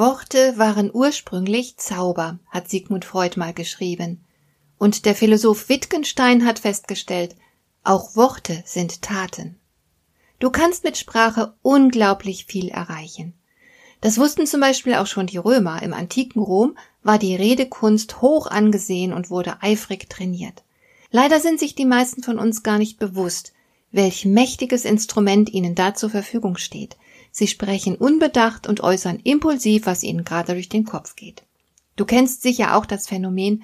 Worte waren ursprünglich Zauber, hat Sigmund Freud mal geschrieben. Und der Philosoph Wittgenstein hat festgestellt, auch Worte sind Taten. Du kannst mit Sprache unglaublich viel erreichen. Das wussten zum Beispiel auch schon die Römer. Im antiken Rom war die Redekunst hoch angesehen und wurde eifrig trainiert. Leider sind sich die meisten von uns gar nicht bewusst, welch mächtiges Instrument ihnen da zur Verfügung steht. Sie sprechen unbedacht und äußern impulsiv, was ihnen gerade durch den Kopf geht. Du kennst sicher auch das Phänomen,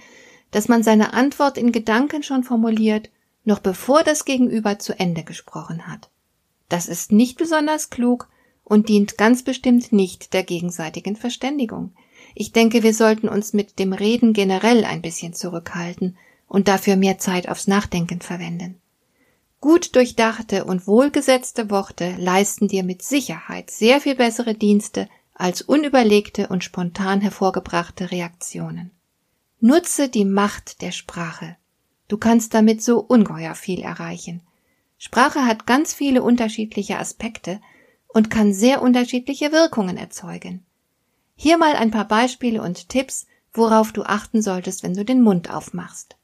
dass man seine Antwort in Gedanken schon formuliert, noch bevor das Gegenüber zu Ende gesprochen hat. Das ist nicht besonders klug und dient ganz bestimmt nicht der gegenseitigen Verständigung. Ich denke, wir sollten uns mit dem Reden generell ein bisschen zurückhalten und dafür mehr Zeit aufs Nachdenken verwenden. Gut durchdachte und wohlgesetzte Worte leisten dir mit Sicherheit sehr viel bessere Dienste als unüberlegte und spontan hervorgebrachte Reaktionen. Nutze die Macht der Sprache. Du kannst damit so ungeheuer viel erreichen. Sprache hat ganz viele unterschiedliche Aspekte und kann sehr unterschiedliche Wirkungen erzeugen. Hier mal ein paar Beispiele und Tipps, worauf du achten solltest, wenn du den Mund aufmachst.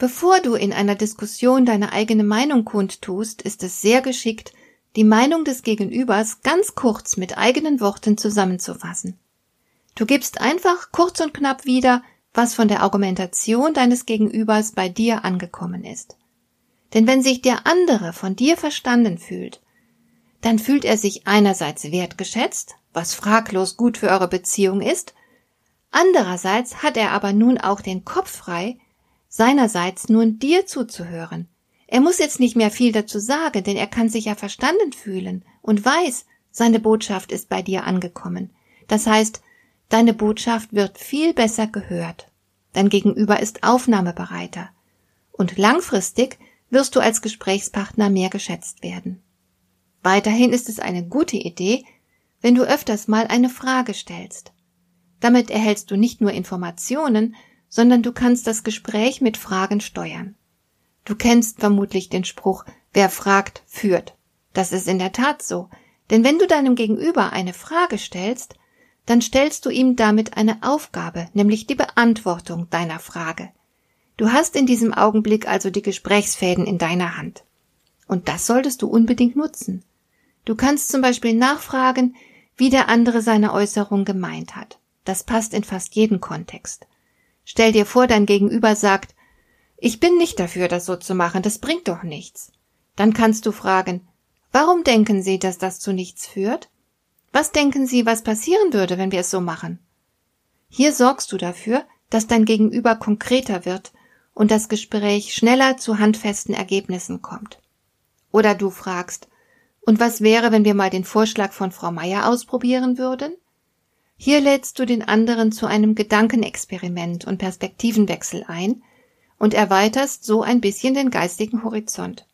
Bevor du in einer Diskussion deine eigene Meinung kundtust, ist es sehr geschickt, die Meinung des Gegenübers ganz kurz mit eigenen Worten zusammenzufassen. Du gibst einfach kurz und knapp wieder, was von der Argumentation deines Gegenübers bei dir angekommen ist. Denn wenn sich der andere von dir verstanden fühlt, dann fühlt er sich einerseits wertgeschätzt, was fraglos gut für eure Beziehung ist, andererseits hat er aber nun auch den Kopf frei, seinerseits nun dir zuzuhören. Er muss jetzt nicht mehr viel dazu sagen, denn er kann sich ja verstanden fühlen und weiß, seine Botschaft ist bei dir angekommen. Das heißt, deine Botschaft wird viel besser gehört. Dein Gegenüber ist aufnahmebereiter. Und langfristig wirst du als Gesprächspartner mehr geschätzt werden. Weiterhin ist es eine gute Idee, wenn du öfters mal eine Frage stellst. Damit erhältst du nicht nur Informationen, sondern du kannst das Gespräch mit Fragen steuern. Du kennst vermutlich den Spruch, wer fragt, führt. Das ist in der Tat so, denn wenn du deinem Gegenüber eine Frage stellst, dann stellst du ihm damit eine Aufgabe, nämlich die Beantwortung deiner Frage. Du hast in diesem Augenblick also die Gesprächsfäden in deiner Hand. Und das solltest du unbedingt nutzen. Du kannst zum Beispiel nachfragen, wie der andere seine Äußerung gemeint hat. Das passt in fast jeden Kontext. Stell dir vor, dein Gegenüber sagt, ich bin nicht dafür, das so zu machen, das bringt doch nichts. Dann kannst du fragen, warum denken Sie, dass das zu nichts führt? Was denken Sie, was passieren würde, wenn wir es so machen? Hier sorgst du dafür, dass dein Gegenüber konkreter wird und das Gespräch schneller zu handfesten Ergebnissen kommt. Oder du fragst, und was wäre, wenn wir mal den Vorschlag von Frau Meier ausprobieren würden? Hier lädst du den anderen zu einem Gedankenexperiment und Perspektivenwechsel ein und erweiterst so ein bisschen den geistigen Horizont.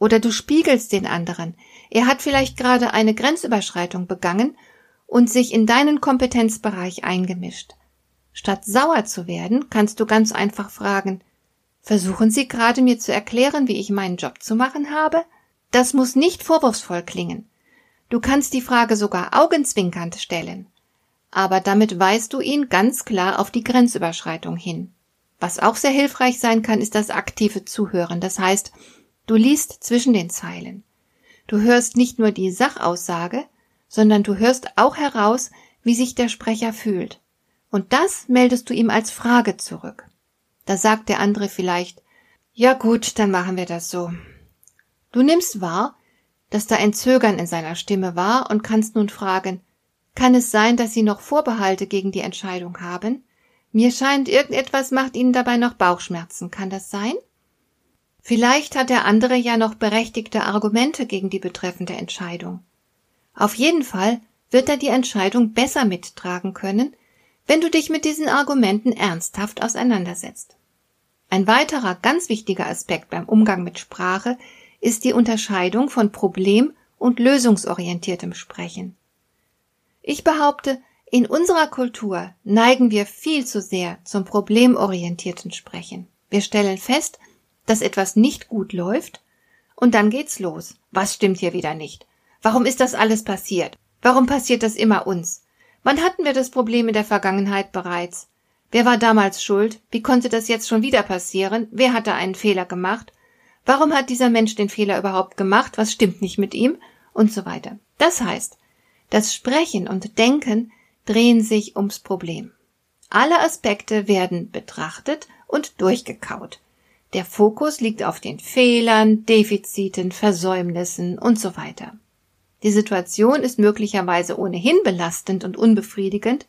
Oder du spiegelst den anderen. Er hat vielleicht gerade eine Grenzüberschreitung begangen und sich in deinen Kompetenzbereich eingemischt. Statt sauer zu werden, kannst du ganz einfach fragen, versuchen Sie gerade mir zu erklären, wie ich meinen Job zu machen habe? Das muss nicht vorwurfsvoll klingen. Du kannst die Frage sogar augenzwinkernd stellen aber damit weist du ihn ganz klar auf die Grenzüberschreitung hin. Was auch sehr hilfreich sein kann, ist das aktive Zuhören. Das heißt, du liest zwischen den Zeilen. Du hörst nicht nur die Sachaussage, sondern du hörst auch heraus, wie sich der Sprecher fühlt. Und das meldest du ihm als Frage zurück. Da sagt der andere vielleicht, ja gut, dann machen wir das so. Du nimmst wahr, dass da ein Zögern in seiner Stimme war und kannst nun fragen, kann es sein, dass Sie noch Vorbehalte gegen die Entscheidung haben? Mir scheint, irgendetwas macht Ihnen dabei noch Bauchschmerzen. Kann das sein? Vielleicht hat der andere ja noch berechtigte Argumente gegen die betreffende Entscheidung. Auf jeden Fall wird er die Entscheidung besser mittragen können, wenn du dich mit diesen Argumenten ernsthaft auseinandersetzt. Ein weiterer ganz wichtiger Aspekt beim Umgang mit Sprache ist die Unterscheidung von Problem- und lösungsorientiertem Sprechen. Ich behaupte, in unserer Kultur neigen wir viel zu sehr zum problemorientierten Sprechen. Wir stellen fest, dass etwas nicht gut läuft, und dann geht's los. Was stimmt hier wieder nicht? Warum ist das alles passiert? Warum passiert das immer uns? Wann hatten wir das Problem in der Vergangenheit bereits? Wer war damals schuld? Wie konnte das jetzt schon wieder passieren? Wer hatte einen Fehler gemacht? Warum hat dieser Mensch den Fehler überhaupt gemacht? Was stimmt nicht mit ihm? Und so weiter. Das heißt, das Sprechen und Denken drehen sich ums Problem. Alle Aspekte werden betrachtet und durchgekaut. Der Fokus liegt auf den Fehlern, Defiziten, Versäumnissen und so weiter. Die Situation ist möglicherweise ohnehin belastend und unbefriedigend,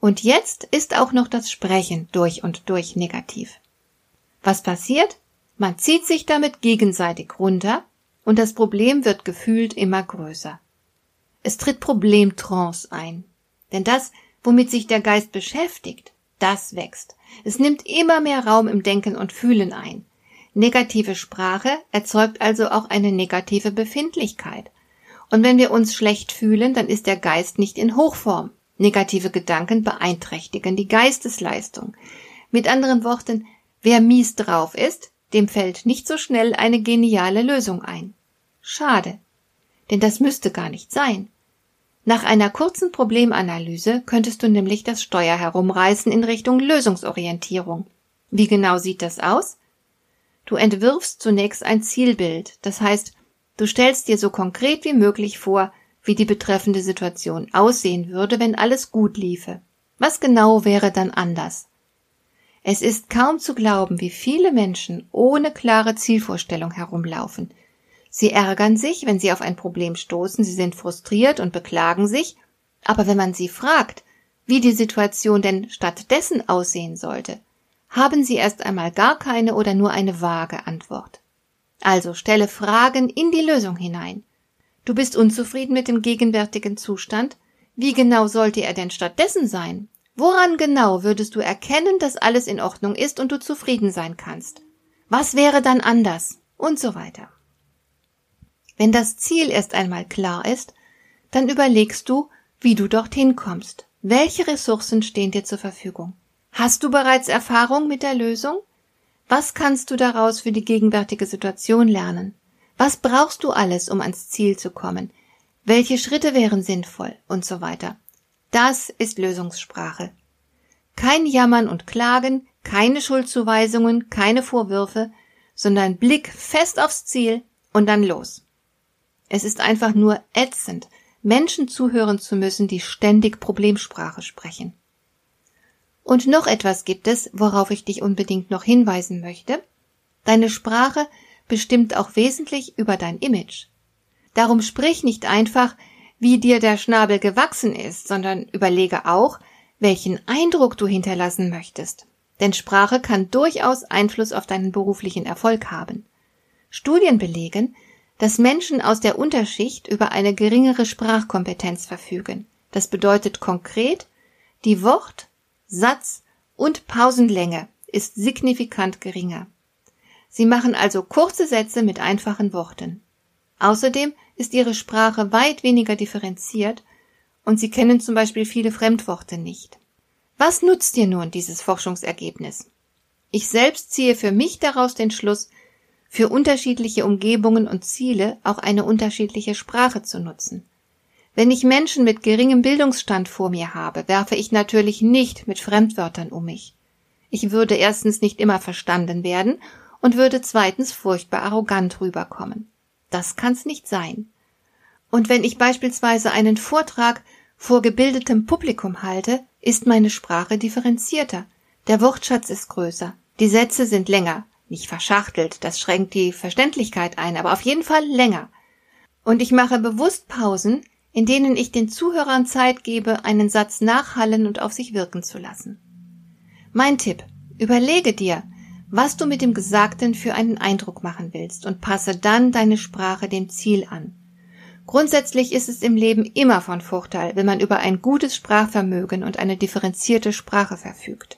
und jetzt ist auch noch das Sprechen durch und durch negativ. Was passiert? Man zieht sich damit gegenseitig runter und das Problem wird gefühlt immer größer. Es tritt Problemtrance ein. Denn das, womit sich der Geist beschäftigt, das wächst. Es nimmt immer mehr Raum im Denken und Fühlen ein. Negative Sprache erzeugt also auch eine negative Befindlichkeit. Und wenn wir uns schlecht fühlen, dann ist der Geist nicht in Hochform. Negative Gedanken beeinträchtigen die Geistesleistung. Mit anderen Worten, wer mies drauf ist, dem fällt nicht so schnell eine geniale Lösung ein. Schade. Denn das müsste gar nicht sein. Nach einer kurzen Problemanalyse könntest du nämlich das Steuer herumreißen in Richtung Lösungsorientierung. Wie genau sieht das aus? Du entwirfst zunächst ein Zielbild, das heißt, du stellst dir so konkret wie möglich vor, wie die betreffende Situation aussehen würde, wenn alles gut liefe. Was genau wäre dann anders? Es ist kaum zu glauben, wie viele Menschen ohne klare Zielvorstellung herumlaufen, Sie ärgern sich, wenn sie auf ein Problem stoßen, sie sind frustriert und beklagen sich, aber wenn man sie fragt, wie die Situation denn stattdessen aussehen sollte, haben sie erst einmal gar keine oder nur eine vage Antwort. Also stelle Fragen in die Lösung hinein. Du bist unzufrieden mit dem gegenwärtigen Zustand? Wie genau sollte er denn stattdessen sein? Woran genau würdest du erkennen, dass alles in Ordnung ist und du zufrieden sein kannst? Was wäre dann anders? Und so weiter. Wenn das Ziel erst einmal klar ist, dann überlegst du, wie du dorthin kommst. Welche Ressourcen stehen dir zur Verfügung? Hast du bereits Erfahrung mit der Lösung? Was kannst du daraus für die gegenwärtige Situation lernen? Was brauchst du alles, um ans Ziel zu kommen? Welche Schritte wären sinnvoll? Und so weiter. Das ist Lösungssprache. Kein Jammern und Klagen, keine Schuldzuweisungen, keine Vorwürfe, sondern Blick fest aufs Ziel und dann los. Es ist einfach nur ätzend, Menschen zuhören zu müssen, die ständig Problemsprache sprechen. Und noch etwas gibt es, worauf ich dich unbedingt noch hinweisen möchte. Deine Sprache bestimmt auch wesentlich über dein Image. Darum sprich nicht einfach, wie dir der Schnabel gewachsen ist, sondern überlege auch, welchen Eindruck du hinterlassen möchtest. Denn Sprache kann durchaus Einfluss auf deinen beruflichen Erfolg haben. Studien belegen, dass Menschen aus der Unterschicht über eine geringere Sprachkompetenz verfügen. Das bedeutet konkret, die Wort-, Satz- und Pausenlänge ist signifikant geringer. Sie machen also kurze Sätze mit einfachen Worten. Außerdem ist ihre Sprache weit weniger differenziert und sie kennen zum Beispiel viele Fremdworte nicht. Was nutzt dir nun dieses Forschungsergebnis? Ich selbst ziehe für mich daraus den Schluss, für unterschiedliche Umgebungen und Ziele auch eine unterschiedliche Sprache zu nutzen. Wenn ich Menschen mit geringem Bildungsstand vor mir habe, werfe ich natürlich nicht mit Fremdwörtern um mich. Ich würde erstens nicht immer verstanden werden und würde zweitens furchtbar arrogant rüberkommen. Das kann's nicht sein. Und wenn ich beispielsweise einen Vortrag vor gebildetem Publikum halte, ist meine Sprache differenzierter, der Wortschatz ist größer, die Sätze sind länger, nicht verschachtelt, das schränkt die Verständlichkeit ein, aber auf jeden Fall länger. Und ich mache bewusst Pausen, in denen ich den Zuhörern Zeit gebe, einen Satz nachhallen und auf sich wirken zu lassen. Mein Tipp, überlege dir, was du mit dem Gesagten für einen Eindruck machen willst und passe dann deine Sprache dem Ziel an. Grundsätzlich ist es im Leben immer von Vorteil, wenn man über ein gutes Sprachvermögen und eine differenzierte Sprache verfügt.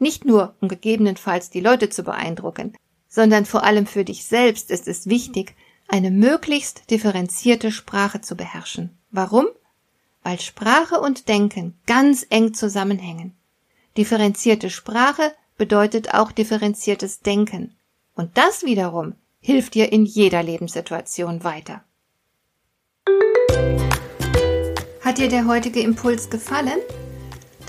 Nicht nur, um gegebenenfalls die Leute zu beeindrucken, sondern vor allem für dich selbst ist es wichtig, eine möglichst differenzierte Sprache zu beherrschen. Warum? Weil Sprache und Denken ganz eng zusammenhängen. Differenzierte Sprache bedeutet auch differenziertes Denken. Und das wiederum hilft dir in jeder Lebenssituation weiter. Hat dir der heutige Impuls gefallen?